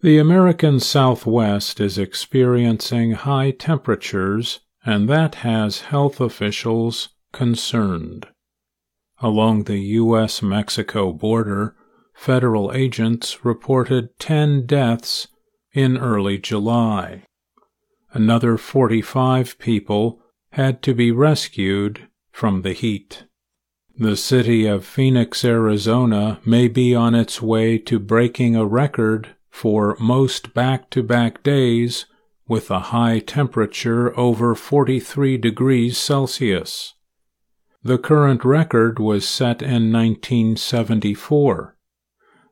The American Southwest is experiencing high temperatures, and that has health officials concerned. Along the U.S. Mexico border, federal agents reported 10 deaths in early July. Another 45 people had to be rescued from the heat. The city of Phoenix, Arizona may be on its way to breaking a record for most back to back days with a high temperature over 43 degrees Celsius. The current record was set in 1974.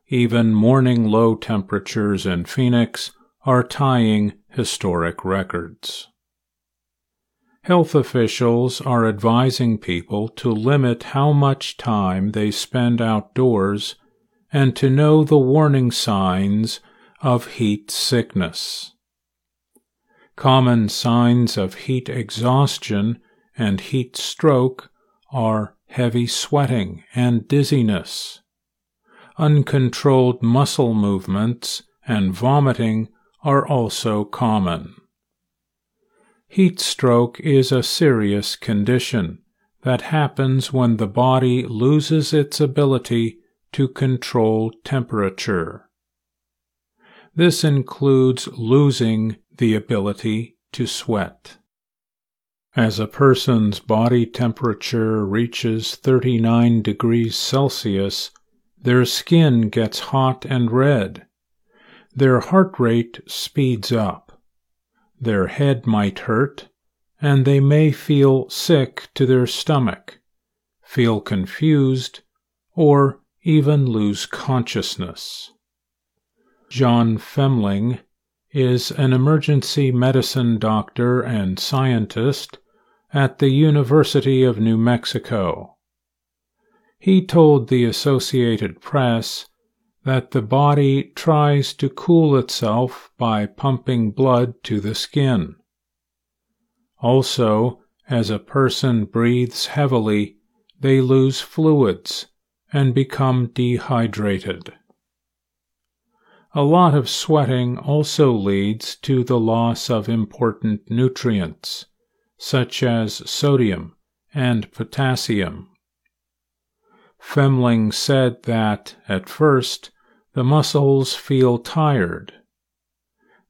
Even morning low temperatures in Phoenix are tying historic records. Health officials are advising people to limit how much time they spend outdoors and to know the warning signs of heat sickness. Common signs of heat exhaustion and heat stroke are heavy sweating and dizziness. Uncontrolled muscle movements and vomiting are also common. Heat stroke is a serious condition that happens when the body loses its ability to control temperature. This includes losing the ability to sweat. As a person's body temperature reaches 39 degrees Celsius, their skin gets hot and red. Their heart rate speeds up. Their head might hurt, and they may feel sick to their stomach, feel confused, or even lose consciousness. Jon Femling is an emergency medicine doctor and scientist at the University of New Mexico. He told the Associated Press that the body tries to cool itself by pumping blood to the skin. Also, as a person breathes heavily, they lose fluids and become dehydrated. A lot of sweating also leads to the loss of important nutrients, such as sodium and potassium. Femling said that, at first, the muscles feel tired.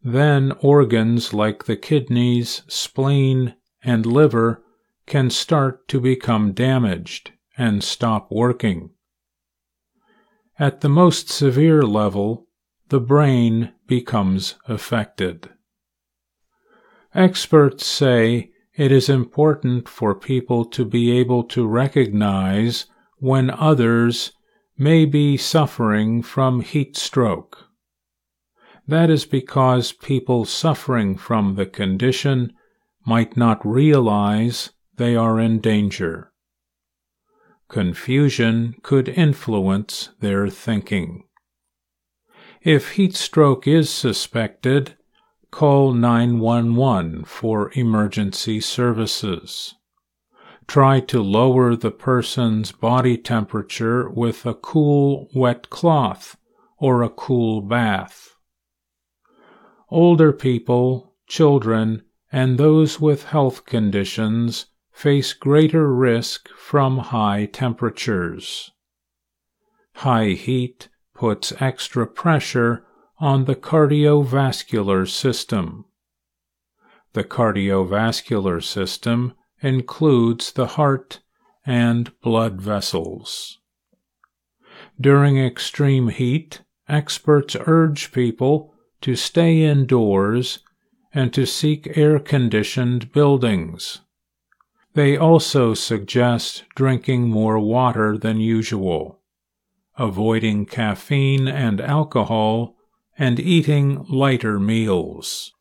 Then organs like the kidneys, spleen, and liver can start to become damaged and stop working. At the most severe level, the brain becomes affected. Experts say it is important for people to be able to recognize when others may be suffering from heat stroke. That is because people suffering from the condition might not realize they are in danger. Confusion could influence their thinking. If heat stroke is suspected, call 911 for emergency services. Try to lower the person's body temperature with a cool, wet cloth or a cool bath. Older people, children, and those with health conditions face greater risk from high temperatures. High heat puts extra pressure on the cardiovascular system. The cardiovascular system includes the heart and blood vessels. During extreme heat, experts urge people to stay indoors and to seek air conditioned buildings. They also suggest drinking more water than usual avoiding caffeine and alcohol, and eating lighter meals.